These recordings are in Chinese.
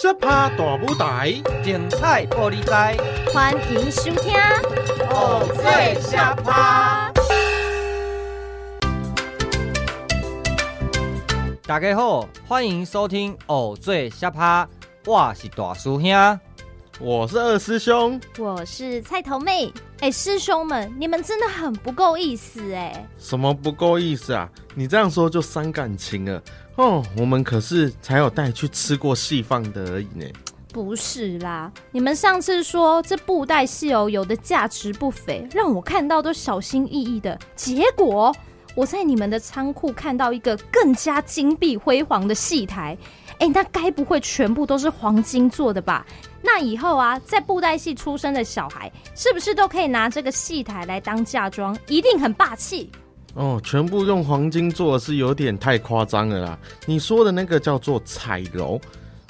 小趴大舞台，精彩玻璃台，欢迎收听《偶最小趴》。大家好，欢迎收听《偶最小趴》，我是大师兄，我是二师兄，我是菜头妹。哎，师兄们，你们真的很不够意思哎！什么不够意思啊？你这样说就伤感情了。哦，我们可是才有带去吃过戏饭的而已呢。不是啦，你们上次说这布袋戏哦，有的价值不菲，让我看到都小心翼翼的。结果我在你们的仓库看到一个更加金碧辉煌的戏台，哎，那该不会全部都是黄金做的吧？那以后啊，在布袋戏出生的小孩，是不是都可以拿这个戏台来当嫁妆？一定很霸气。哦，全部用黄金做的是有点太夸张了啦！你说的那个叫做彩楼，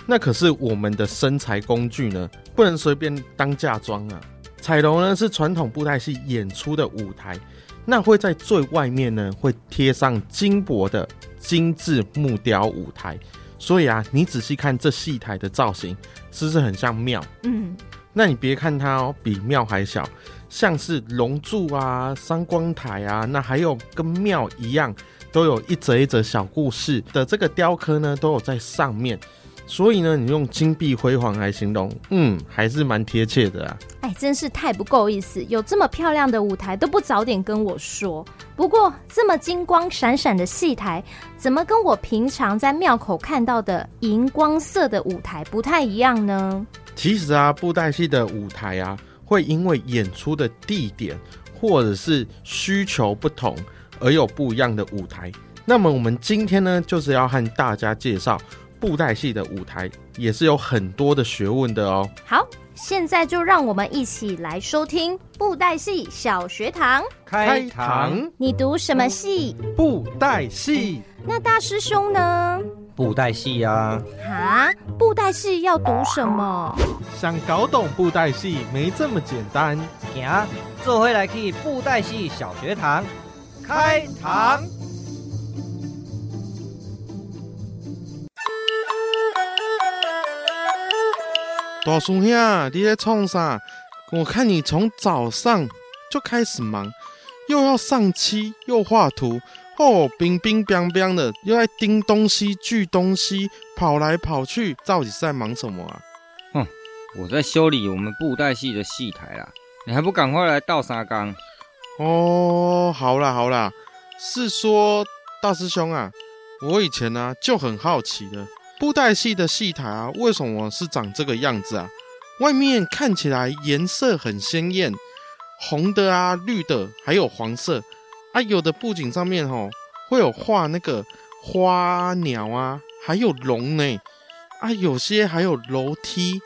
那可是我们的生财工具呢，不能随便当嫁妆啊。彩楼呢是传统布袋戏演出的舞台，那会在最外面呢会贴上金箔的精致木雕舞台，所以啊，你仔细看这戏台的造型，是不是很像庙？嗯，那你别看它哦，比庙还小。像是龙柱啊、三光台啊，那还有跟庙一样，都有一则一则小故事的这个雕刻呢，都有在上面。所以呢，你用金碧辉煌来形容，嗯，还是蛮贴切的啊。哎，真是太不够意思，有这么漂亮的舞台都不早点跟我说。不过这么金光闪闪的戏台，怎么跟我平常在庙口看到的荧光色的舞台不太一样呢？其实啊，布袋戏的舞台啊。会因为演出的地点或者是需求不同而有不一样的舞台。那么我们今天呢，就是要和大家介绍布袋戏的舞台，也是有很多的学问的哦。好，现在就让我们一起来收听布袋戏小学堂。开堂，你读什么戏？布袋戏。那大师兄呢？布袋戏呀！啊，布袋戏要读什么？想搞懂布袋戏没这么简单。行，这回来去布袋戏小学堂。开堂。大叔兄，你在创啥？我看你从早上就开始忙，又要上漆，又画图。哦，冰冰冰冰的，又在钉东西、锯东西，跑来跑去，到底是在忙什么啊？哼，我在修理我们布袋戏的戏台啦，你还不赶快来倒沙缸？哦，好啦好啦，是说大师兄啊，我以前呢、啊、就很好奇的，布袋戏的戏台啊，为什么是长这个样子啊？外面看起来颜色很鲜艳，红的啊、绿的，还有黄色。啊，有的布景上面吼会有画那个花鸟啊，还有龙呢。啊，有些还有楼梯，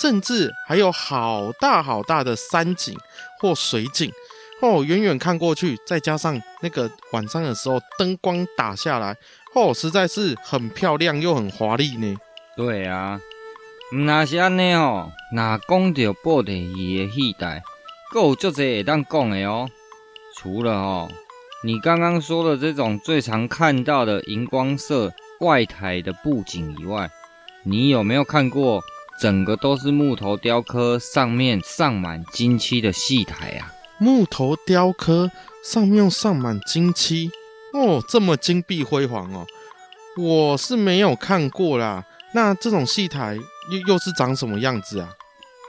甚至还有好大好大的山景或水景哦。远远看过去，再加上那个晚上的时候灯光打下来，哦，实在是很漂亮又很华丽呢。对啊，那是安尼哦。那讲到布袋戏的戏台，还有足侪会当讲的哦。除了哦，你刚刚说的这种最常看到的荧光色外台的布景以外，你有没有看过整个都是木头雕刻，上面上满金漆的戏台啊？木头雕刻上面上满金漆哦，这么金碧辉煌哦，我是没有看过啦。那这种戏台又又是长什么样子啊？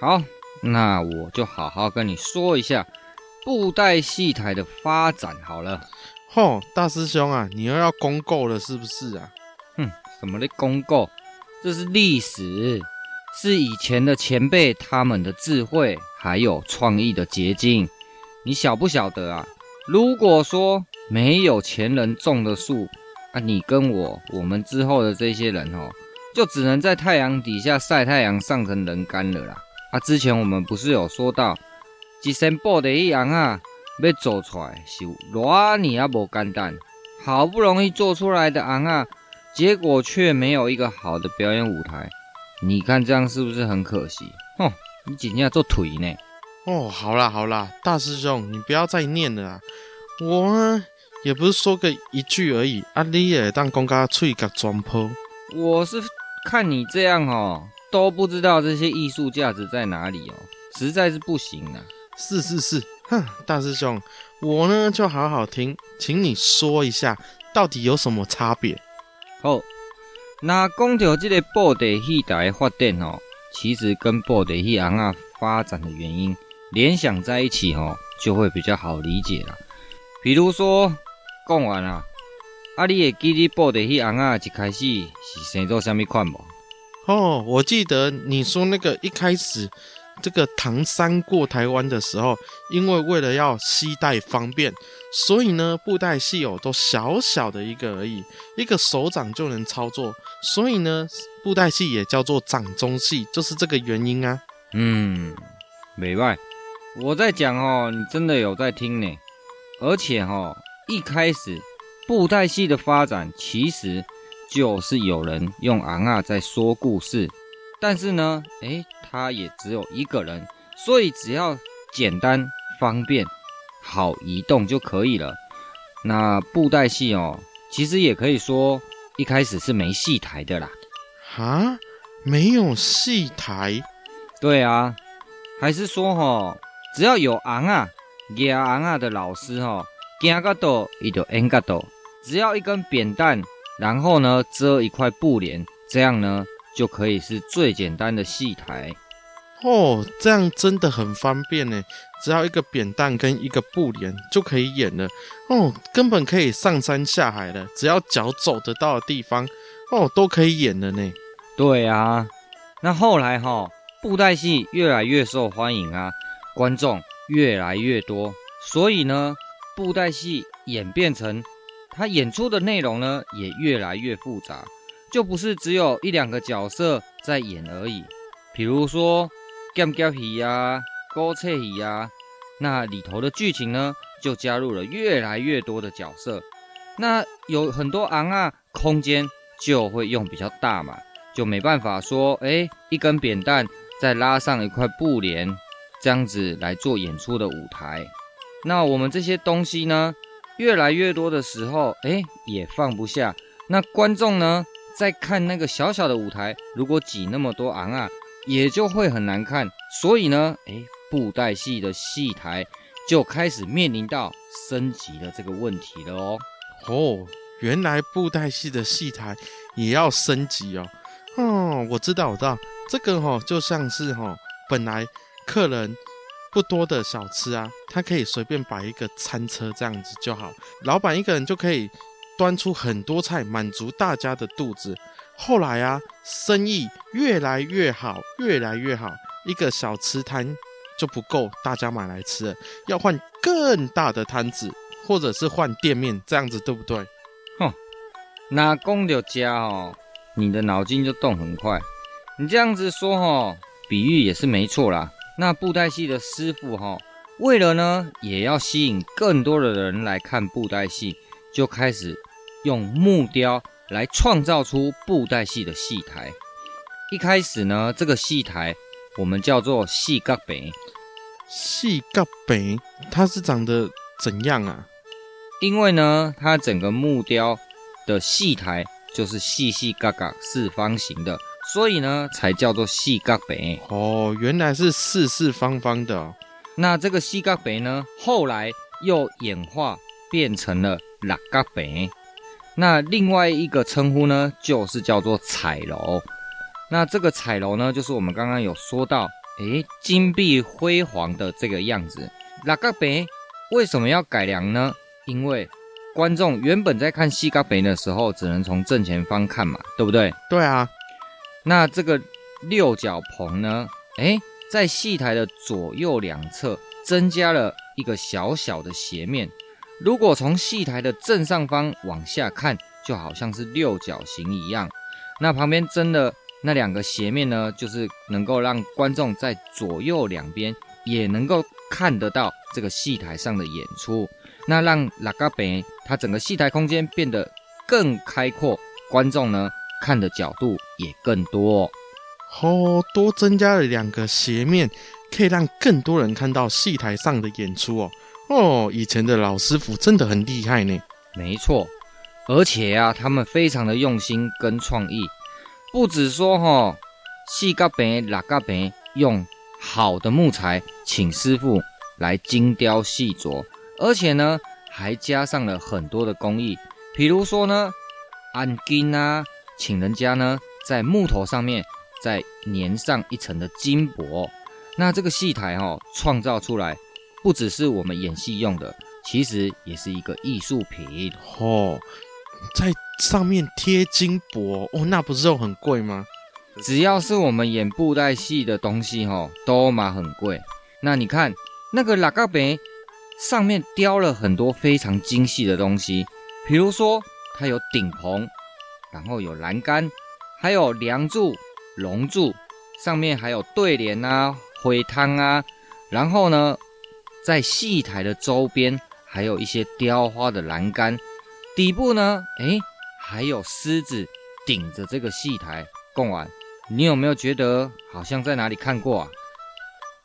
好，那我就好好跟你说一下。布袋戏台的发展好了，吼，大师兄啊，你又要公告了是不是啊？哼，什么的公告？这是历史，是以前的前辈他们的智慧还有创意的结晶。你晓不晓得啊？如果说没有前人种的树啊，你跟我，我们之后的这些人哦，就只能在太阳底下晒太阳，晒成人干了啦。啊，之前我们不是有说到？一身布袋戏红啊，要做出来是偌你啊无简单，好不容易做出来的昂啊，结果却没有一个好的表演舞台，你看这样是不是很可惜？哼，你真正做腿呢？哦，好啦好啦，大师兄，你不要再念了啦！我也不是说个一句而已，啊，你也当讲甲喙角全破。我是看你这样哦，都不知道这些艺术价值在哪里哦，实在是不行啊！是是是，哼，大师兄，我呢就好好听，请你说一下，到底有什么差别？好，那讲到这个布袋戏台的发展哦，其实跟布袋戏尪仔发展的原因联想在一起哦，就会比较好理解了。比如说，讲完了，啊，你会记得布袋戏红啊一开始是生做什么款无？哦，我记得你说那个一开始。这个唐三过台湾的时候，因为为了要携带方便，所以呢，布袋戏偶都小小的一个而已，一个手掌就能操作，所以呢，布袋戏也叫做掌中戏，就是这个原因啊。嗯，没外，我在讲哦，你真的有在听呢。而且哦，一开始布袋戏的发展其实就是有人用昂啊在说故事，但是呢，诶他也只有一个人，所以只要简单、方便、好移动就可以了。那布袋戏哦，其实也可以说一开始是没戏台的啦。啊，没有戏台？对啊，还是说哈，只要有尪仔、演尪仔的老师哈，行到多伊就演到多，只要一根扁担，然后呢遮一块布帘，这样呢。就可以是最简单的戏台哦，这样真的很方便呢。只要一个扁担跟一个布帘就可以演了哦，根本可以上山下海了。只要脚走得到的地方哦，都可以演了呢。对啊，那后来哈、哦，布袋戏越来越受欢迎啊，观众越来越多，所以呢，布袋戏演变成他演出的内容呢也越来越复杂。就不是只有一两个角色在演而已，比如说剑侠戏呀、古册戏呀，那里头的剧情呢，就加入了越来越多的角色。那有很多昂啊，空间就会用比较大嘛，就没办法说，哎，一根扁担再拉上一块布帘，这样子来做演出的舞台。那我们这些东西呢，越来越多的时候，哎，也放不下。那观众呢？在看那个小小的舞台，如果挤那么多昂啊，也就会很难看。所以呢，诶，布袋戏的戏台就开始面临到升级的这个问题了哦。哦，原来布袋戏的戏台也要升级哦。哦，我知道，我知道，这个哈、哦、就像是哈、哦，本来客人不多的小吃啊，他可以随便摆一个餐车这样子就好，老板一个人就可以。端出很多菜，满足大家的肚子。后来啊，生意越来越好，越来越好，一个小吃摊就不够大家买来吃了，要换更大的摊子，或者是换店面，这样子对不对？哼，那讲到家哦，你的脑筋就动很快。你这样子说哦，比喻也是没错啦。那布袋戏的师傅哈，为了呢，也要吸引更多的人来看布袋戏，就开始。用木雕来创造出布袋戏的戏台。一开始呢，这个戏台我们叫做戏角北。戏角北，它是长得怎样啊？因为呢，它整个木雕的戏台就是细细嘎嘎四方形的，所以呢，才叫做四角北。哦，原来是四四方方的哦。那这个四角北呢，后来又演化变成了六角北。那另外一个称呼呢，就是叫做彩楼。那这个彩楼呢，就是我们刚刚有说到，诶，金碧辉煌的这个样子。六角北为什么要改良呢？因为观众原本在看四角坪的时候，只能从正前方看嘛，对不对？对啊。那这个六角棚呢，诶，在戏台的左右两侧增加了一个小小的斜面。如果从戏台的正上方往下看，就好像是六角形一样。那旁边增的那两个斜面呢，就是能够让观众在左右两边也能够看得到这个戏台上的演出。那让六角坪它整个戏台空间变得更开阔，观众呢看的角度也更多。哦，多增加了两个斜面，可以让更多人看到戏台上的演出哦。哦，以前的老师傅真的很厉害呢。没错，而且啊，他们非常的用心跟创意，不只说哈、哦，四角坪、六角坪，用好的木材，请师傅来精雕细琢，而且呢，还加上了很多的工艺，比如说呢，按金啊，请人家呢在木头上面再粘上一层的金箔。那这个戏台哦，创造出来不只是我们演戏用的，其实也是一个艺术品哦。在上面贴金箔哦，那不是又很贵吗？只要是我们演布袋戏的东西，哦，都嘛很贵。那你看那个六角坪上面雕了很多非常精细的东西，比如说它有顶棚，然后有栏杆，还有梁柱、龙柱，上面还有对联啊、灰汤啊，然后呢，在戏台的周边还有一些雕花的栏杆，底部呢，诶，还有狮子顶着这个戏台贡丸。你有没有觉得好像在哪里看过啊？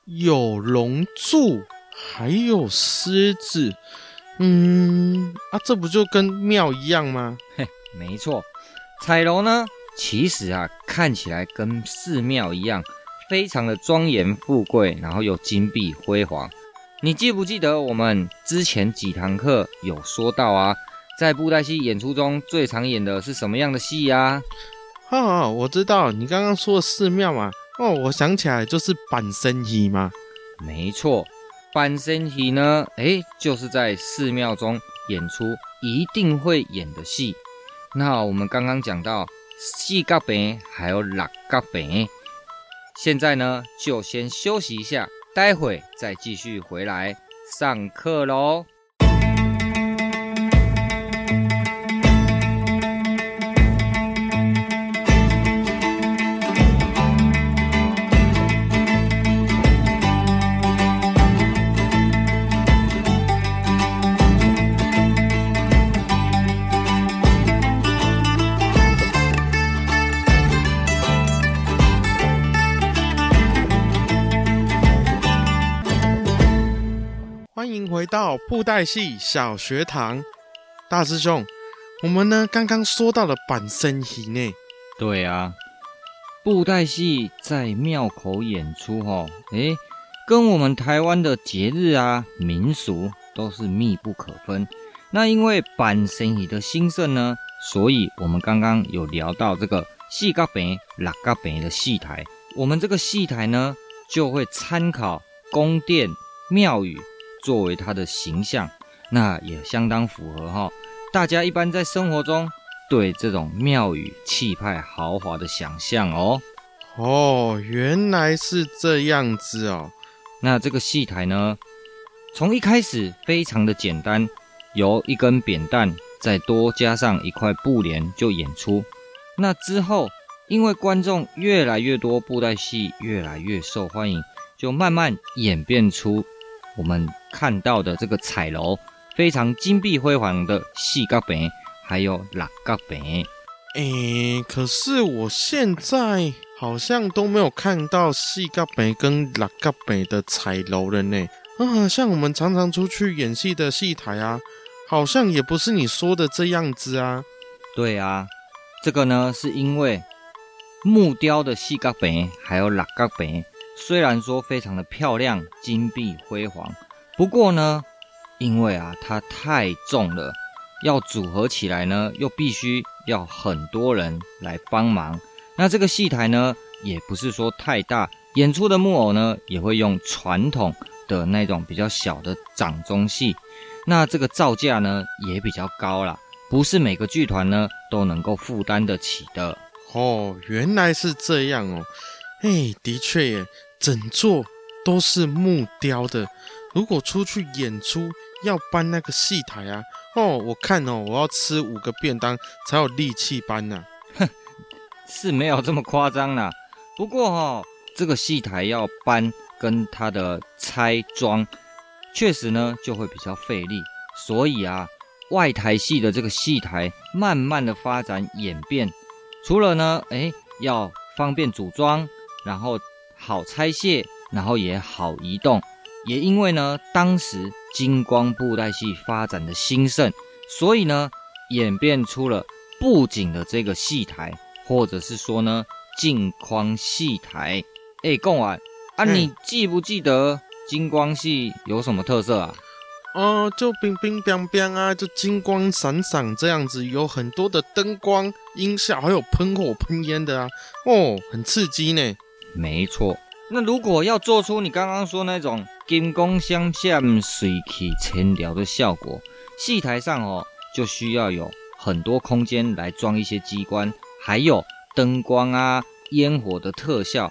有龙柱，还有狮子，嗯，啊，这不就跟庙一样吗？嘿，没错，彩楼呢，其实啊，看起来跟寺庙一样，非常的庄严富贵，然后又金碧辉煌。你记不记得我们之前几堂课有说到啊，在布袋戏演出中最常演的是什么样的戏呀？哦，我知道你刚刚说的寺庙嘛。哦，我想起来就是板身戏嘛。没错，板身戏呢，诶，就是在寺庙中演出一定会演的戏。那我们刚刚讲到四角坪还有六角坪，现在呢就先休息一下，待会再继续回来上课喽。布袋戏小学堂，大师兄，我们呢刚刚说到了板身戏呢。对啊，布袋戏在庙口演出哦，诶，跟我们台湾的节日啊民俗都是密不可分。那因为板身戏的兴盛呢，所以我们刚刚有聊到这个戏角坪、六角坪的戏台，我们这个戏台呢就会参考宫殿庙宇。作为他的形象，那也相当符合哈。大家一般在生活中对这种庙宇气派豪华的想象哦。哦，原来是这样子哦。那这个戏台呢，从一开始非常的简单，由一根扁担再多加上一块布帘就演出。那之后，因为观众越来越多，布袋戏越来越受欢迎，就慢慢演变出。我们看到的这个彩楼，非常金碧辉煌的四角坪，还有六角坪。诶，可是我现在好像都没有看到四角坪跟六角坪的彩楼了呢。啊，像我们常常出去演戏的戏台啊，好像也不是你说的这样子啊。对啊，这个呢是因为木雕的四角坪还有六角坪。虽然说非常的漂亮、金碧辉煌，不过呢，因为啊它太重了，要组合起来呢，又必须要很多人来帮忙。那这个戏台呢，也不是说太大，演出的木偶呢，也会用传统的那种比较小的掌中戏。那这个造价呢，也比较高啦，不是每个剧团呢都能够负担得起的。哦，原来是这样哦。哎，的确耶。整座都是木雕的，如果出去演出要搬那个戏台啊，哦，我看哦，我要吃五个便当才有力气搬呢。哼，是没有这么夸张啦。不过哦，这个戏台要搬跟它的拆装，确实呢就会比较费力。所以啊，外台戏的这个戏台慢慢的发展演变，除了呢，哎，要方便组装，然后。好拆卸，然后也好移动，也因为呢，当时金光布袋戏发展的兴盛，所以呢，演变出了布景的这个戏台，或者是说呢，镜框戏台。哎，贡丸啊，你记不记得金光戏有什么特色啊？哦，就冰冰冰冰啊，就金光闪闪这样子，有很多的灯光、音效，还有喷火喷烟的啊，哦，很刺激呢。没错，那如果要做出你刚刚说那种金光闪闪、水气千条的效果，戏台上哦，就需要有很多空间来装一些机关，还有灯光啊、烟火的特效。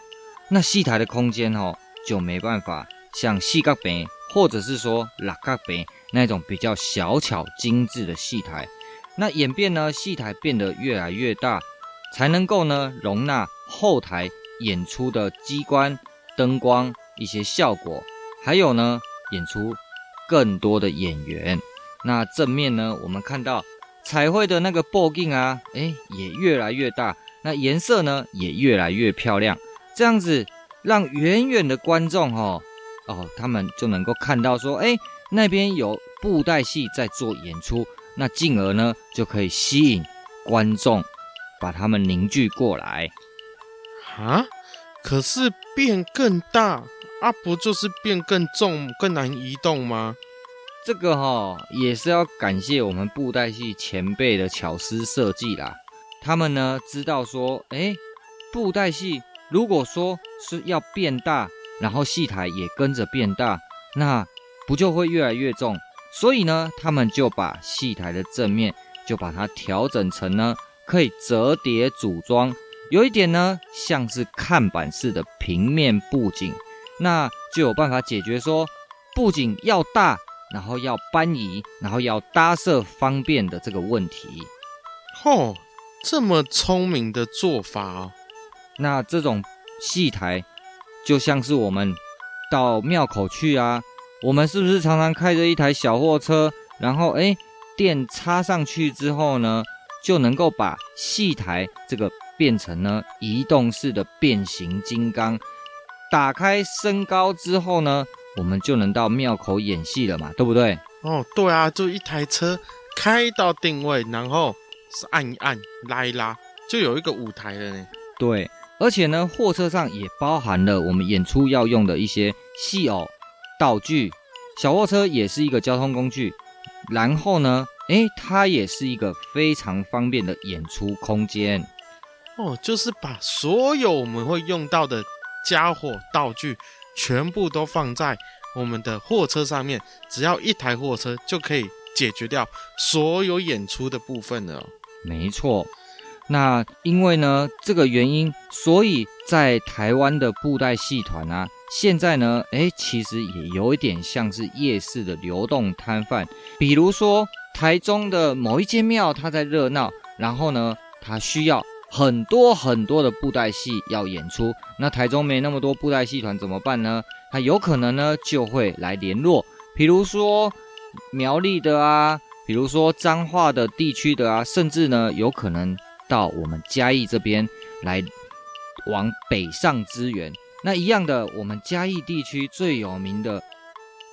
那戏台的空间哦，就没办法像戏角坪。或者是说六角坪那种比较小巧精致的戏台，那演变呢，戏台变得越来越大，才能够呢容纳后台演出的机关、灯光一些效果，还有呢演出更多的演员。那正面呢，我们看到彩绘的那个布景啊，诶，也越来越大，那颜色呢也越来越漂亮，这样子让远远的观众哦。哦，他们就能够看到说，哎，那边有布袋戏在做演出，那进而呢就可以吸引观众，把他们凝聚过来。啊，可是变更大啊，不就是变更重、更难移动吗？这个哈、哦、也是要感谢我们布袋戏前辈的巧思设计啦。他们呢知道说，哎，布袋戏如果说是要变大。然后戏台也跟着变大，那不就会越来越重？所以呢，他们就把戏台的正面就把它调整成呢可以折叠组装，有一点呢像是看板式的平面布景，那就有办法解决说布景要大，然后要搬移，然后要搭设方便的这个问题。哦，这么聪明的做法哦！那这种戏台。就像是我们到庙口去啊，我们是不是常常开着一台小货车，然后哎，电插上去之后呢，就能够把戏台这个变成呢移动式的变形金刚。打开升高之后呢，我们就能到庙口演戏了嘛，对不对？哦，对啊，就一台车开到定位，然后是按一按，拉一拉，就有一个舞台了呢。对。而且呢，货车上也包含了我们演出要用的一些戏偶、道具。小货车也是一个交通工具，然后呢，诶，它也是一个非常方便的演出空间。哦，就是把所有我们会用到的家伙、道具，全部都放在我们的货车上面，只要一台货车就可以解决掉所有演出的部分了。没错。那因为呢，这个原因，所以在台湾的布袋戏团啊，现在呢，诶，其实也有一点像是夜市的流动摊贩。比如说，台中的某一间庙，它在热闹，然后呢，它需要很多很多的布袋戏要演出。那台中没那么多布袋戏团怎么办呢？他有可能呢，就会来联络，比如说苗栗的啊，比如说彰化的地区的啊，甚至呢，有可能。到我们嘉义这边来，往北上支援。那一样的，我们嘉义地区最有名的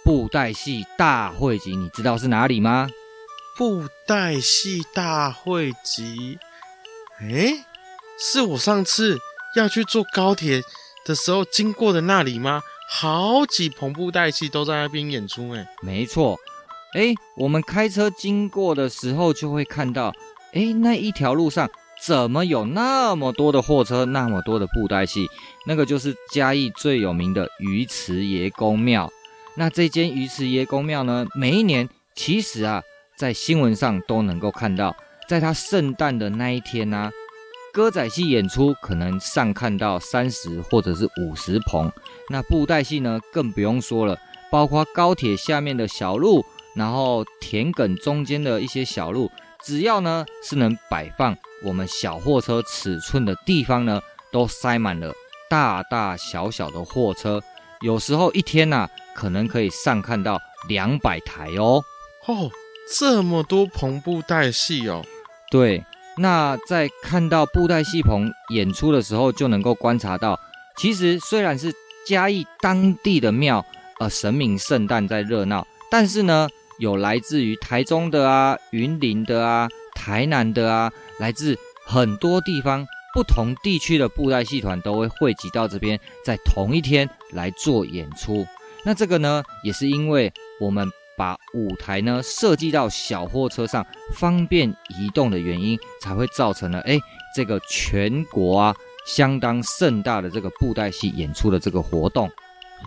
布袋戏大会集，你知道是哪里吗？布袋戏大会集，诶，是我上次要去坐高铁的时候经过的那里吗？好几棚布袋戏都在那边演出，诶，没错。诶，我们开车经过的时候就会看到，诶，那一条路上。怎么有那么多的货车，那么多的布袋戏？那个就是嘉义最有名的鱼池爷公庙。那这间鱼池爷公庙呢，每一年其实啊，在新闻上都能够看到，在它圣诞的那一天呢、歌仔戏演出可能上看到三十或者是五十棚。那布袋戏呢，更不用说了，包括高铁下面的小路，然后田埂中间的一些小路，只要呢是能摆放。我们小货车尺寸的地方呢，都塞满了大大小小的货车，有时候一天呐、啊，可能可以上看到两百台哦。哦，这么多棚布袋戏哦。对，那在看到布袋戏棚演出的时候，就能够观察到，其实虽然是嘉义当地的庙，呃，神明圣诞在热闹，但是呢，有来自于台中的啊、云林的啊、台南的啊。来自很多地方不同地区的布袋戏团都会汇集到这边，在同一天来做演出。那这个呢，也是因为我们把舞台呢设计到小货车上，方便移动的原因，才会造成了哎，这个全国啊相当盛大的这个布袋戏演出的这个活动。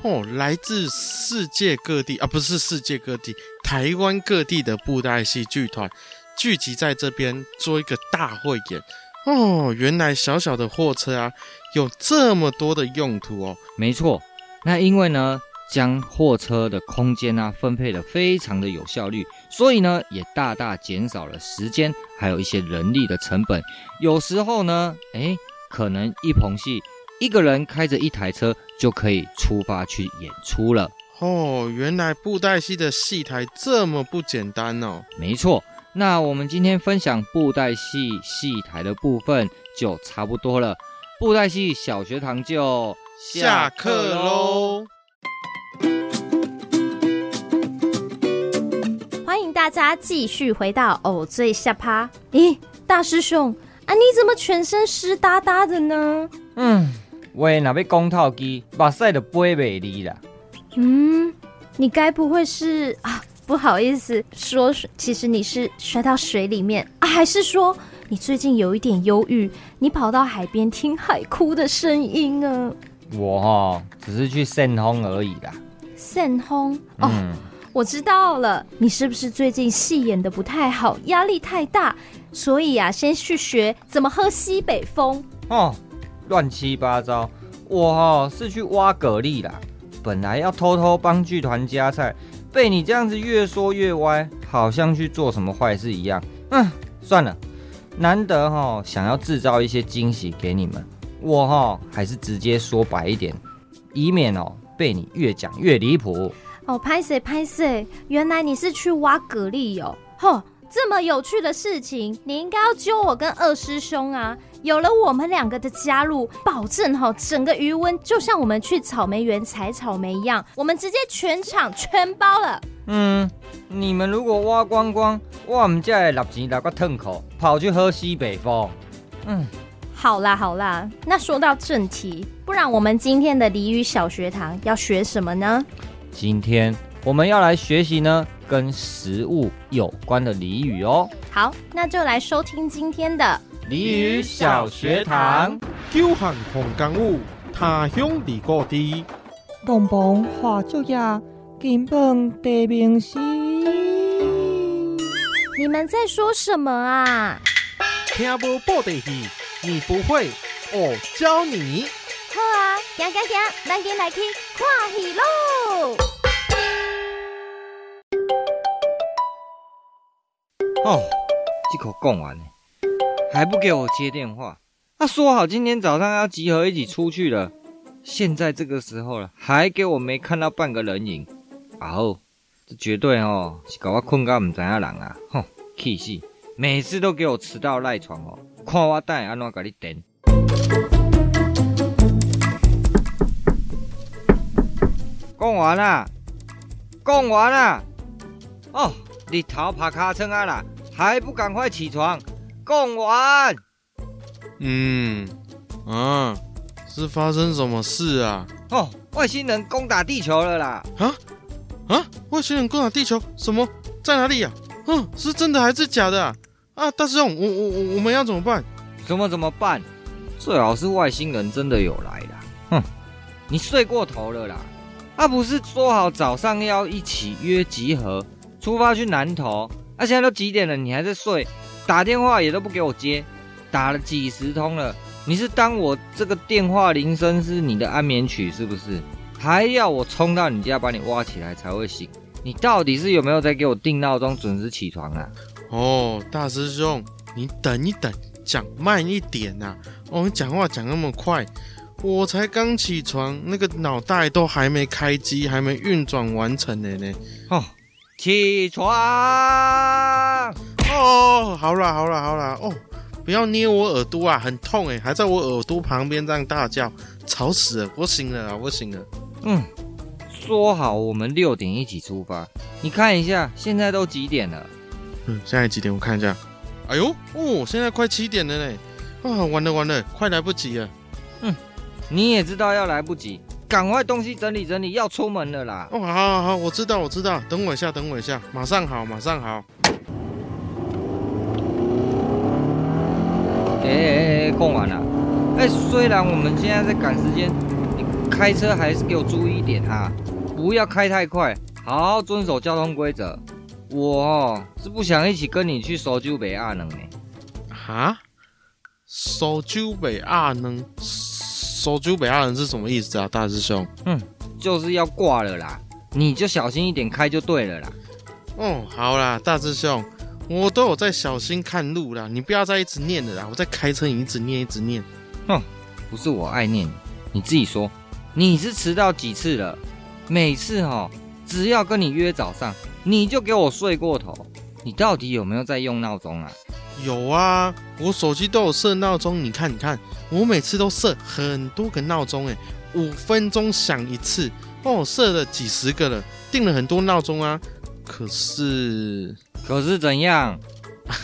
哦，来自世界各地啊，不是世界各地，台湾各地的布袋戏剧团聚集在这边做一个大汇演。哦，原来小小的货车啊，有这么多的用途哦。没错，那因为呢，将货车的空间啊分配的非常的有效率，所以呢，也大大减少了时间，还有一些人力的成本。有时候呢，诶，可能一棚戏一个人开着一台车就可以出发去演出了。哦，原来布袋戏的戏台这么不简单哦。没错。那我们今天分享布袋戏戏台的部分就差不多了，布袋戏小学堂就下课喽！大家继续回到偶醉下趴。咦，大师兄啊，你怎么全身湿哒哒的呢？嗯，我那边公套机把晒的背美丽了。嗯，你该不会是啊？不好意思说，其实你是摔到水里面啊，还是说你最近有一点忧郁，你跑到海边听海哭的声音啊？我哈只是去散风而已啦。散风哦，嗯、我知道了，你是不是最近戏演得不太好，压力太大，所以啊，先去学怎么喝西北风？哦，乱七八糟，我哈是去挖蛤蜊啦，本来要偷偷帮剧团加菜。被你这样子越说越歪，好像去做什么坏事一样。嗯，算了，难得哈想要制造一些惊喜给你们，我哈还是直接说白一点，以免哦被你越讲越离谱。哦，拍谁拍谁，原来你是去挖蛤蜊哟、哦，吼。这么有趣的事情，你应该要揪我跟二师兄啊！有了我们两个的加入，保证哈，整个余温就像我们去草莓园采草莓一样，我们直接全场全包了。嗯，你们如果挖光光，我们家的立钱那个吞口，跑去喝西北风。嗯，好啦好啦，那说到正题，不然我们今天的俚语小学堂要学什么呢？今天我们要来学习呢。跟食物有关的俚语哦。好，那就来收听今天的俚语小学堂。久旱逢甘雨，他乡离故地。蹦蹦花烛夜，金榜题名时。你们在说什么啊？听无布袋戏，你不会，我教你。好啊，行行行，咱今来去看戏喽。哦，这口讲完了，还不给我接电话？他、啊、说好今天早上要集合一起出去了，现在这个时候了，还给我没看到半个人影。啊哦，这绝对哦是搞我困到唔知影人啊！哼，气死！每次都给我迟到赖床哦，看我等下安怎给你等。讲完了，讲完了。哦，你逃跑卡车啊啦！还不赶快起床，讲完。嗯，啊，是发生什么事啊？哦，外星人攻打地球了啦！啊啊，外星人攻打地球？什么？在哪里呀？嗯，是真的还是假的啊？啊，大师兄，我我我我们要怎么办？怎么怎么办？最好是外星人真的有来啦。哼，你睡过头了啦！啊，不是说好早上要一起约集合，出发去南投？那、啊、现在都几点了？你还在睡？打电话也都不给我接，打了几十通了。你是当我这个电话铃声是你的安眠曲是不是？还要我冲到你家把你挖起来才会醒？你到底是有没有在给我定闹钟准时起床啊？哦，大师兄，你等一等，讲慢一点呐、啊。哦，你讲话讲那么快，我才刚起床，那个脑袋都还没开机，还没运转完成呢呢。哦。起床！哦，好啦好啦好啦哦，不要捏我耳朵啊，很痛哎，还在我耳朵旁边这样大叫，吵死了！我醒了啊，我醒了。嗯，说好我们六点一起出发，你看一下现在都几点了？嗯，现在几点？我看一下。哎呦哦，现在快七点了呢。啊，完了完了，快来不及了。嗯，你也知道要来不及，赶快东西整理整理，要出门了啦。哦，好好好，我知道我知道，等我一下，等我一下，马上好，马上好。哎哎哎，讲完了。哎，虽然我们现在在赶时间，你开车还是给我注意一点啊，不要开太快，好好遵守交通规则。我哦是不想一起跟你去搜救北阿能呢。哈？搜救北阿能？搜救北亚人是什么意思啊，大师兄？嗯，就是要挂了啦，你就小心一点开就对了啦。哦，好啦，大师兄。我都有在小心看路啦，你不要再一直念了啦。我在开车，你一直念一直念。哼，不是我爱念你，你自己说，你是迟到几次了？每次哈，只要跟你约早上，你就给我睡过头。你到底有没有在用闹钟啊？有啊，我手机都有设闹钟。你看，你看，我每次都设很多个闹钟，诶，五分钟响一次。帮我设了几十个了，定了很多闹钟啊。可是。可是怎样？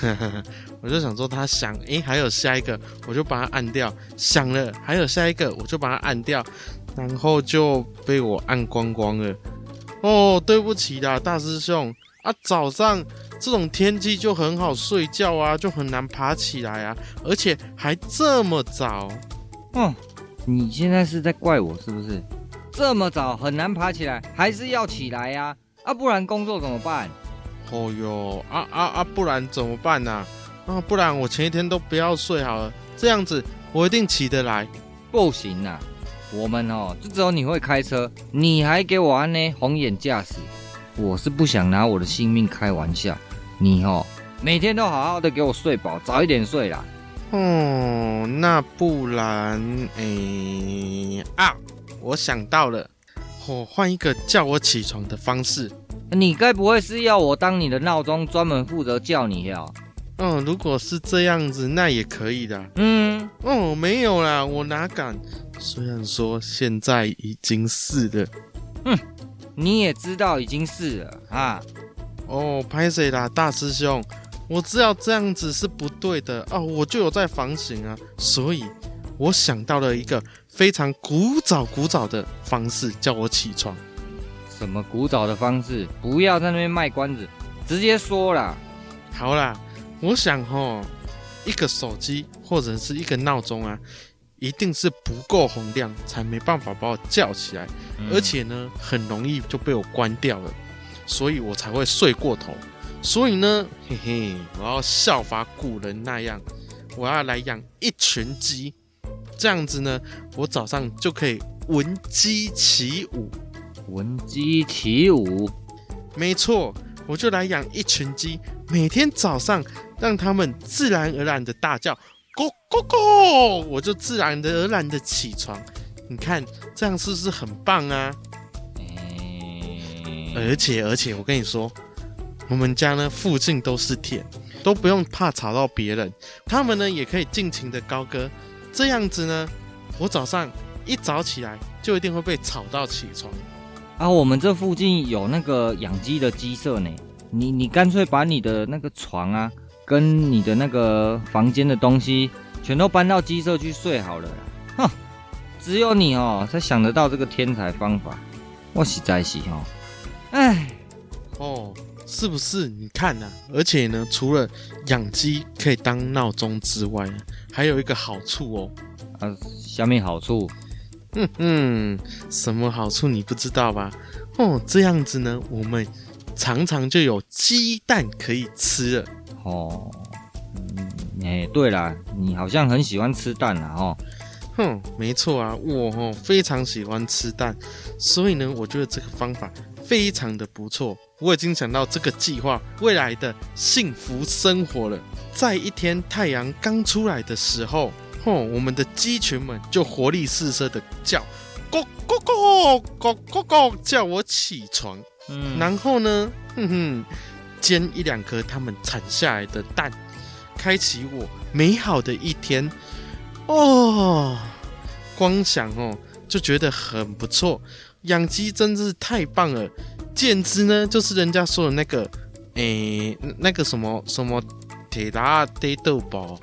我就想说他响，诶，还有下一个，我就把它按掉。响了，还有下一个，我就把它按掉，然后就被我按光光了。哦，对不起啦，大师兄啊，早上这种天气就很好睡觉啊，就很难爬起来啊，而且还这么早。嗯，你现在是在怪我是不是？这么早很难爬起来，还是要起来呀？啊，不然工作怎么办？哦哟，啊啊啊！不然怎么办呢？啊？啊，不然我前一天都不要睡好了，这样子我一定起得来。不行啊，我们哦，就只有你会开车，你还给我安呢红眼驾驶，我是不想拿我的性命开玩笑。你哦，每天都好好的给我睡饱，早一点睡啦。哦，那不然，诶啊，我想到了，我换一个叫我起床的方式。你该不会是要我当你的闹钟，专门负责叫你呀？嗯，如果是这样子，那也可以的。嗯，哦，没有啦，我哪敢？虽然说现在已经是了。哼，你也知道已经是了啊。哦，拍谁啦，大师兄？我知道这样子是不对的哦，我就有在反省啊，所以我想到了一个非常古早古早的方式，叫我起床。什么古早的方式？不要在那边卖关子，直接说啦。好啦，我想吼，一个手机或者是一个闹钟啊，一定是不够洪亮，才没办法把我叫起来，嗯、而且呢，很容易就被我关掉了，所以我才会睡过头。所以呢，嘿嘿，我要效法古人那样，我要来养一群鸡，这样子呢，我早上就可以闻鸡起舞。闻鸡起舞，没错，我就来养一群鸡，每天早上让它们自然而然的大叫，咕咕咕，我就自然而然的起床。你看这样是不是很棒啊？而且而且，我跟你说，我们家呢附近都是田，都不用怕吵到别人，他们呢也可以尽情的高歌。这样子呢，我早上一早起来就一定会被吵到起床。啊，我们这附近有那个养鸡的鸡舍呢。你你干脆把你的那个床啊，跟你的那个房间的东西，全都搬到鸡舍去睡好了。哼，只有你哦，才想得到这个天才方法。我实在是哦，哎，哦，是不是？你看呐、啊，而且呢，除了养鸡可以当闹钟之外，还有一个好处哦。啊，下面好处。嗯嗯，什么好处你不知道吧？哦，这样子呢，我们常常就有鸡蛋可以吃了。哦，嗯，哎，对了，你好像很喜欢吃蛋啊，哦。哼，没错啊，我哦非常喜欢吃蛋，所以呢，我觉得这个方法非常的不错。我已经想到这个计划未来的幸福生活了。在一天太阳刚出来的时候。哦，我们的鸡群们就活力四射的叫，咕咕咕咕咕咕，叫我起床。嗯，然后呢，哼哼，煎一两颗他们产下来的蛋，开启我美好的一天。哦，光想哦就觉得很不错，养鸡真是太棒了，简直呢就是人家说的那个，诶，那个什么什么铁达得豆包。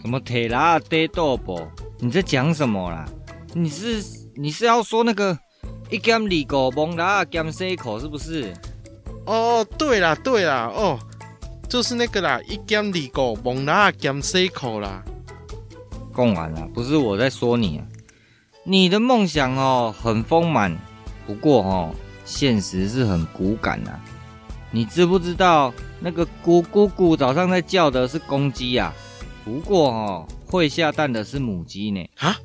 什么铁拉得豆包？你在讲什么啦？你是你是要说那个一兼二狗蒙拉兼 C 口是不是？哦，对啦对啦，哦，就是那个啦，一兼二狗蒙拉兼 C 口啦。讲完了，不是我在说你，你的梦想哦很丰满，不过哦现实是很骨感呐。你知不知道那个咕咕咕早上在叫的是公鸡呀？不过哦会下蛋的是母鸡呢。啊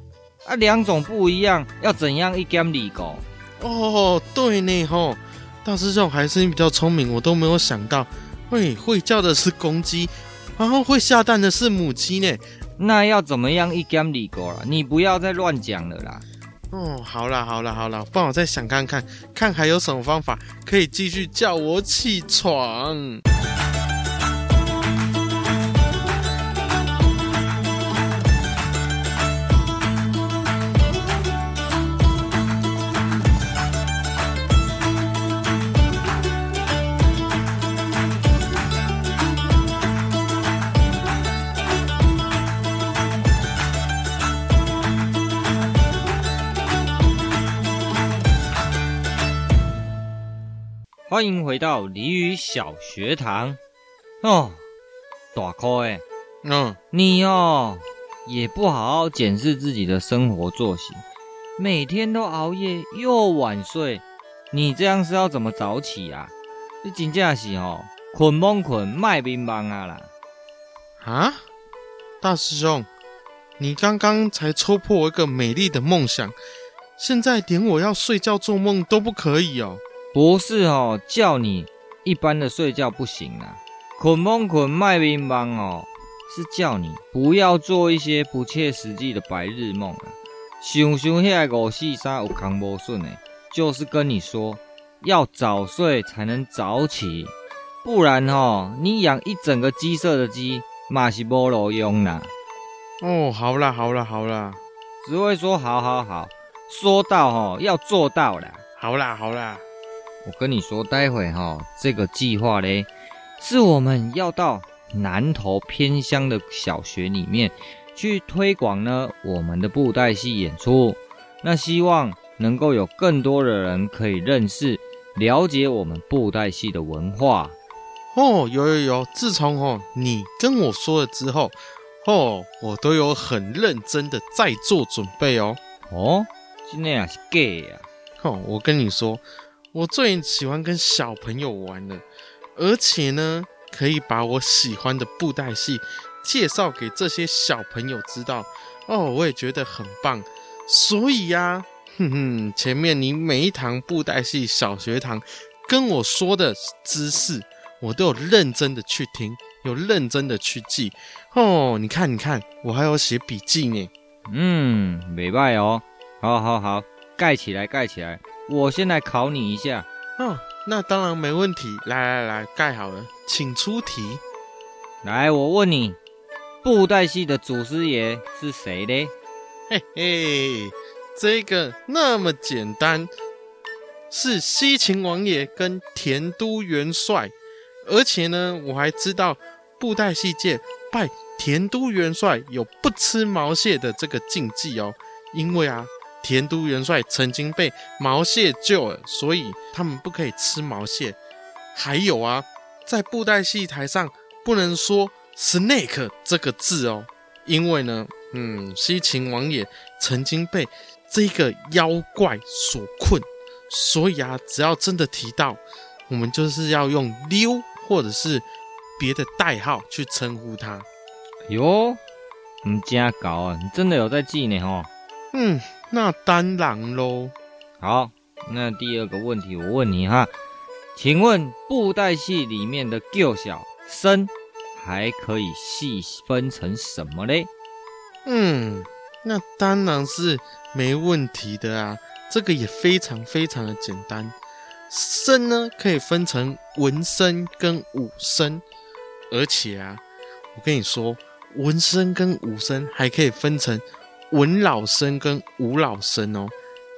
啊，两种不一样，要怎样一兼理狗？哦，对呢吼，大师兄还是你比较聪明，我都没有想到，会，会叫的是公鸡，然后会下蛋的是母鸡呢。那要怎么样一干理过了？你不要再乱讲了啦！哦，好啦好啦好啦，帮我再想看看，看还有什么方法可以继续叫我起床。欢迎回到俚语小学堂哦，大哥诶，嗯，你哦也不好好检视自己的生活作息，每天都熬夜又晚睡，你这样是要怎么早起啊？你真正是哦，困梦困，卖乒乓啊啦！啊，大师兄，你刚刚才戳破我一个美丽的梦想，现在连我要睡觉做梦都不可以哦。不是哦，叫你一般的睡觉不行啊，困梦困卖乒乓哦，是叫你不要做一些不切实际的白日梦啊。想想遐五四三有扛无顺呢，就是跟你说要早睡才能早起，不然哦，你养一整个鸡舍的鸡嘛是无路用啦。哦，好啦好啦好啦，只会说好好好，说到哦要做到啦。好啦好啦。我跟你说，待会哈，这个计划嘞，是我们要到南投偏乡的小学里面去推广呢我们的布袋戏演出。那希望能够有更多的人可以认识、了解我们布袋戏的文化。哦，有有有，自从哦你跟我说了之后，哦，我都有很认真的在做准备哦。哦，今天也是 gay 呀？哦，我跟你说。我最喜欢跟小朋友玩了，而且呢，可以把我喜欢的布袋戏介绍给这些小朋友知道哦，我也觉得很棒。所以呀、哼哼，前面你每一堂布袋戏小学堂跟我说的知识，我都有认真的去听，有认真的去记哦。你看，你看，我还有写笔记呢。嗯，没败哦，好好好，盖起来，盖起来。我先来考你一下哦，那当然没问题。来来来，盖好了，请出题。来，我问你，布袋戏的祖师爷是谁呢？嘿嘿，这个那么简单，是西秦王爷跟田都元帅。而且呢，我还知道布袋戏界拜田都元帅有不吃毛蟹的这个禁忌哦，因为啊。田都元帅曾经被毛蟹救了，所以他们不可以吃毛蟹。还有啊，在布袋戏台上不能说 “snake” 这个字哦，因为呢，嗯，西秦王爷曾经被这个妖怪所困，所以啊，只要真的提到，我们就是要用“溜”或者是别的代号去称呼他。哟，你真搞啊！你真的有在记呢，吼。嗯。那当然喽。好，那第二个问题我问你哈，请问布袋戏里面的叫小生还可以细分成什么嘞？嗯，那当然是没问题的啊，这个也非常非常的简单。生呢可以分成文生跟武生，而且啊，我跟你说，文生跟武生还可以分成。文老生跟武老生哦，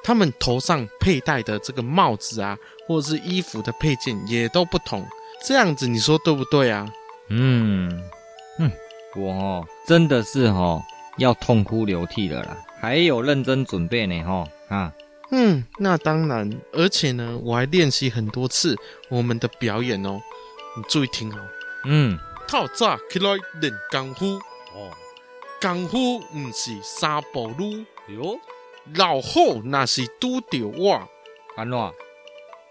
他们头上佩戴的这个帽子啊，或者是衣服的配件也都不同。这样子你说对不对啊？嗯嗯，我哦真的是哦要痛哭流涕了啦，还有认真准备呢哈啊。嗯，那当然，而且呢，我还练习很多次我们的表演哦。你注意听哦。嗯，套炸起来练功夫哦，功夫唔是三步路哟，老虎那是拄着我，安怎？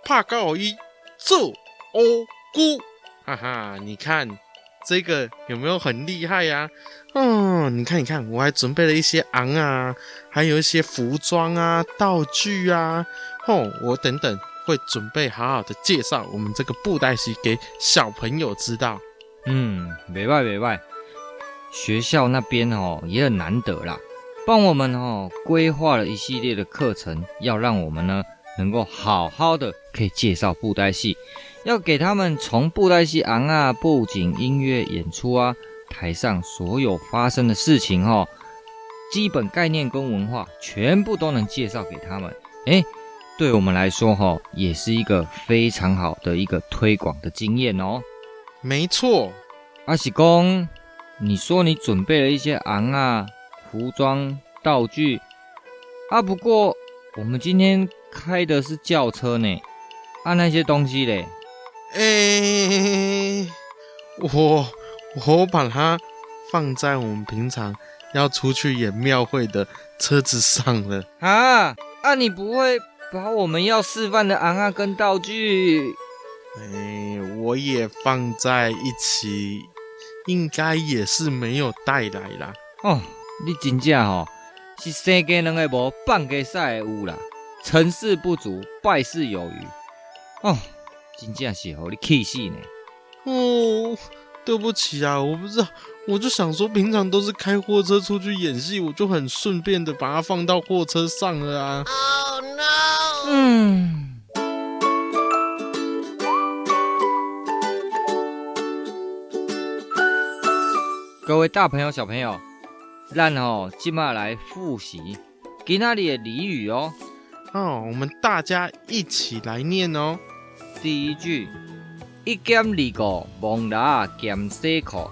怕告伊做乌龟，哈哈！你看这个有没有很厉害呀？啊？嗯，你看，你看，我还准备了一些昂啊，还有一些服装啊、道具啊。吼，我等等会准备好好的介绍我们这个布袋戏给小朋友知道。嗯，没坏没坏，学校那边哦也很难得啦，帮我们哦规划了一系列的课程，要让我们呢。能够好好的可以介绍布袋戏，要给他们从布袋戏昂啊，布景、音乐、演出啊，台上所有发生的事情哦，基本概念跟文化全部都能介绍给他们。诶，对我们来说哈，也是一个非常好的一个推广的经验哦。没错，阿喜公，你说你准备了一些昂啊，服装道具啊，不过我们今天。开的是轿车呢，啊，那些东西嘞？哎、欸，我我把它放在我们平常要出去演庙会的车子上了。啊啊！你不会把我们要示范的昂啊跟道具？哎、欸，我也放在一起，应该也是没有带来啦。哦，你真正哦，是生家两个无，半个赛有啦。成事不足，败事有余。哦，真正是让你气死呢。哦，对不起啊，我不知道，我就想说，平常都是开货车出去演戏，我就很顺便的把它放到货车上了啊。Oh no！嗯。各位大朋友、小朋友，咱哦今晚来复习今天的俚语哦。哦，我们大家一起来念哦。第一句，一兼二顾，忙拉兼洗裤。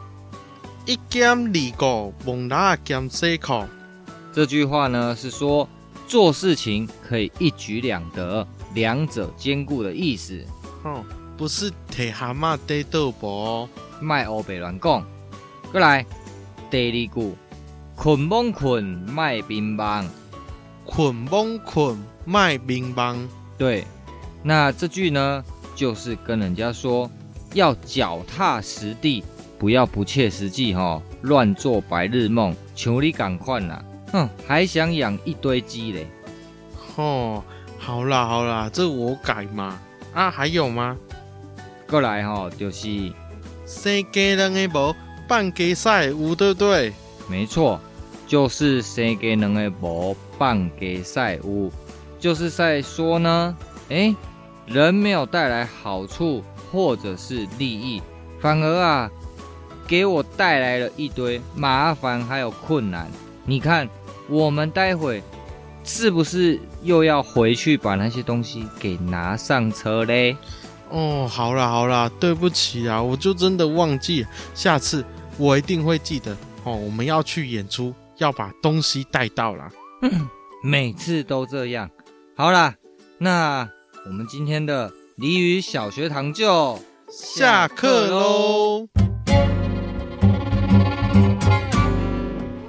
一兼二顾，忙拉兼洗裤。这句话呢是说做事情可以一举两得，两者兼顾的意思。哦，不是铁蛤蟆得豆包，卖欧北乱讲。过来，第二句，困忙困，卖冰棒。捆蒙捆卖冰棒，对，那这句呢，就是跟人家说要脚踏实地，不要不切实际哈、哦，乱做白日梦，求你赶快啦，哼，还想养一堆鸡嘞？哦，好啦好啦，这我改嘛。啊，还有吗？过来哈、哦，就是生鸡人的无，半家赛有，对不对？没错。就是生给人的无，半给赛物，就是在说呢，哎，人没有带来好处或者是利益，反而啊，给我带来了一堆麻烦还有困难。你看，我们待会是不是又要回去把那些东西给拿上车嘞？哦，好啦好啦，对不起啊，我就真的忘记，下次我一定会记得哦。我们要去演出。要把东西带到啦，嗯，每次都这样。好啦，那我们今天的俚语小学堂就下课喽。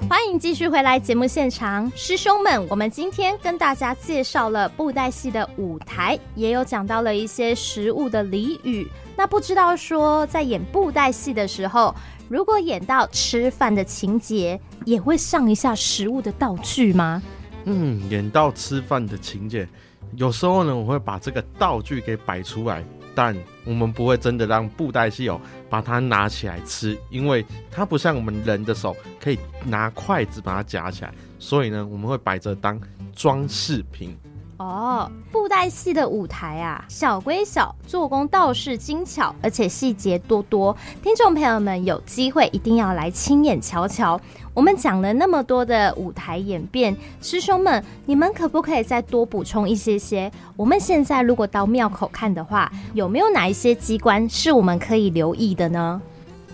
欢迎继续回来节目现场，师兄们，我们今天跟大家介绍了布袋戏的舞台，也有讲到了一些食物的俚语。那不知道说，在演布袋戏的时候，如果演到吃饭的情节，也会上一下食物的道具吗？嗯，演到吃饭的情节，有时候呢，我会把这个道具给摆出来，但我们不会真的让布袋戏哦把它拿起来吃，因为它不像我们人的手可以拿筷子把它夹起来，所以呢，我们会摆着当装饰品。哦，布袋戏的舞台啊，小归小，做工倒是精巧，而且细节多多。听众朋友们有机会一定要来亲眼瞧瞧。我们讲了那么多的舞台演变，师兄们，你们可不可以再多补充一些些？我们现在如果到庙口看的话，有没有哪一些机关是我们可以留意的呢？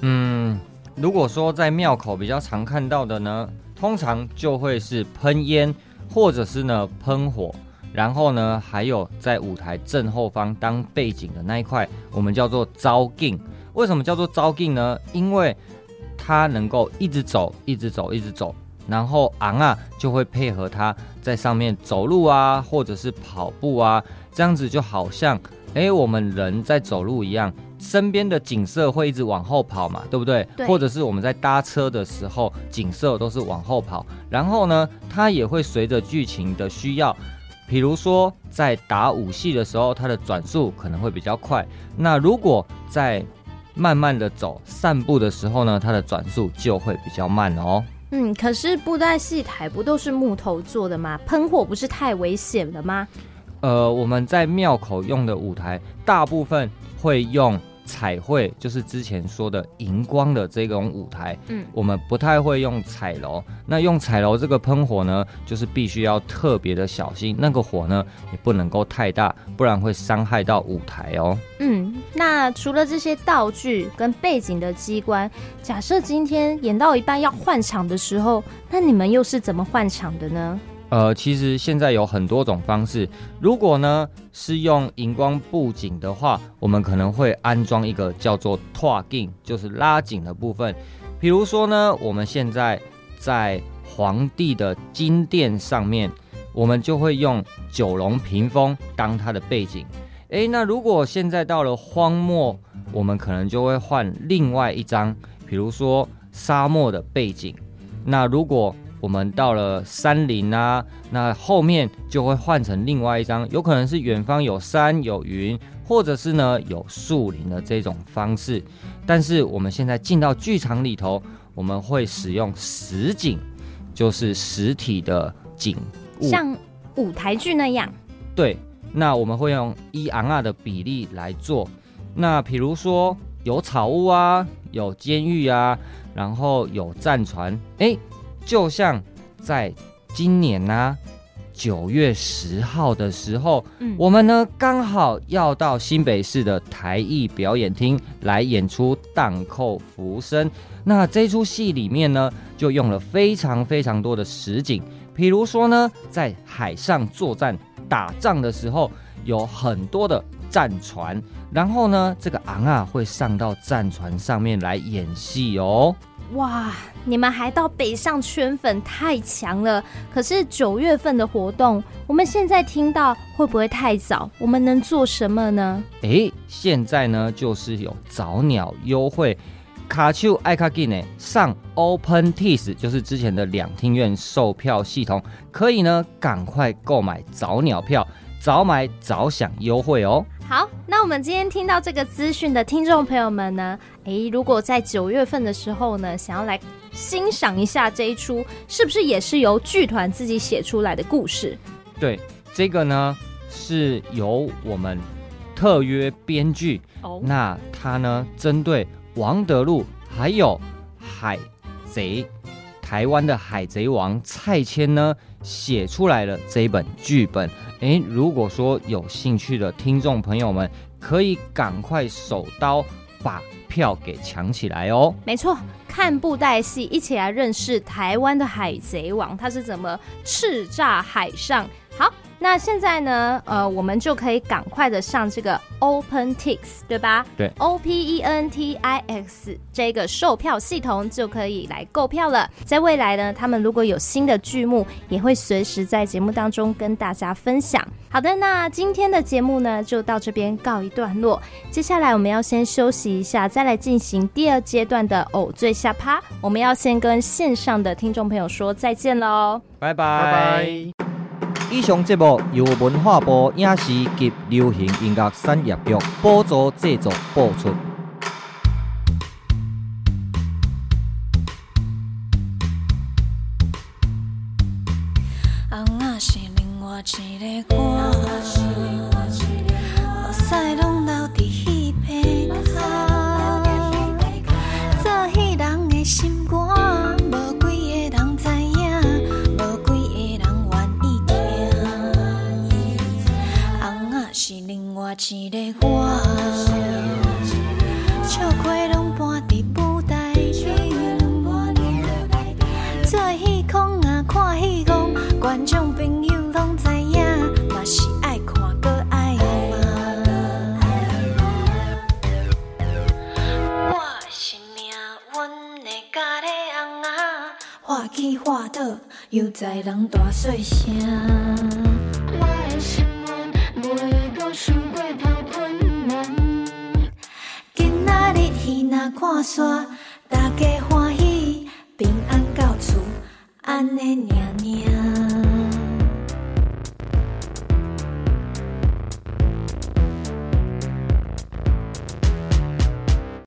嗯，如果说在庙口比较常看到的呢，通常就会是喷烟，或者是呢喷火，然后呢还有在舞台正后方当背景的那一块，我们叫做招镜。为什么叫做招镜呢？因为它能够一直走，一直走，一直走，然后昂啊就会配合它在上面走路啊，或者是跑步啊，这样子就好像诶我们人在走路一样，身边的景色会一直往后跑嘛，对不对？对。或者是我们在搭车的时候，景色都是往后跑，然后呢，它也会随着剧情的需要，比如说在打武戏的时候，它的转速可能会比较快。那如果在慢慢的走，散步的时候呢，它的转速就会比较慢哦。嗯，可是布袋戏台不都是木头做的吗？喷火不是太危险了吗？呃，我们在庙口用的舞台，大部分会用。彩绘就是之前说的荧光的这种舞台，嗯，我们不太会用彩楼。那用彩楼这个喷火呢，就是必须要特别的小心，那个火呢也不能够太大，不然会伤害到舞台哦。嗯，那除了这些道具跟背景的机关，假设今天演到一半要换场的时候，那你们又是怎么换场的呢？呃，其实现在有很多种方式。如果呢是用荧光布景的话，我们可能会安装一个叫做拓镜，就是拉紧的部分。比如说呢，我们现在在皇帝的金殿上面，我们就会用九龙屏风当它的背景。诶，那如果现在到了荒漠，我们可能就会换另外一张，比如说沙漠的背景。那如果我们到了山林啊，那后面就会换成另外一张，有可能是远方有山有云，或者是呢有树林的这种方式。但是我们现在进到剧场里头，我们会使用实景，就是实体的景物，像舞台剧那样。对，那我们会用一昂二的比例来做。那比如说有草屋啊，有监狱啊，然后有战船，哎。就像在今年呢、啊，九月十号的时候，嗯，我们呢刚好要到新北市的台艺表演厅来演出《荡寇浮生》。那这出戏里面呢，就用了非常非常多的实景，比如说呢，在海上作战打仗的时候，有很多的战船，然后呢，这个昂啊会上到战船上面来演戏哦。哇，你们还到北上圈粉，太强了！可是九月份的活动，我们现在听到会不会太早？我们能做什么呢？诶，现在呢就是有早鸟优惠，卡丘爱卡给呢上 OpenTis，就是之前的两厅院售票系统，可以呢赶快购买早鸟票，早买早享优惠哦。好，那我们今天听到这个资讯的听众朋友们呢，诶，如果在九月份的时候呢，想要来欣赏一下这一出，是不是也是由剧团自己写出来的故事？对，这个呢是由我们特约编剧，哦，那他呢针对王德禄还有海贼，台湾的海贼王蔡牵呢写出来了这一本剧本。诶，如果说有兴趣的听众朋友们，可以赶快手刀把票给抢起来哦！没错，看布袋戏，一起来认识台湾的海贼王，他是怎么叱咤海上。好。那现在呢，呃，我们就可以赶快的上这个 OpenTix，对吧？对，O P E N T I X 这个售票系统就可以来购票了。在未来呢，他们如果有新的剧目，也会随时在节目当中跟大家分享。好的，那今天的节目呢，就到这边告一段落。接下来我们要先休息一下，再来进行第二阶段的偶醉下趴。我们要先跟线上的听众朋友说再见了哦，拜拜拜拜。以上节目由文化部影视及流行音乐产业局补助制作播出。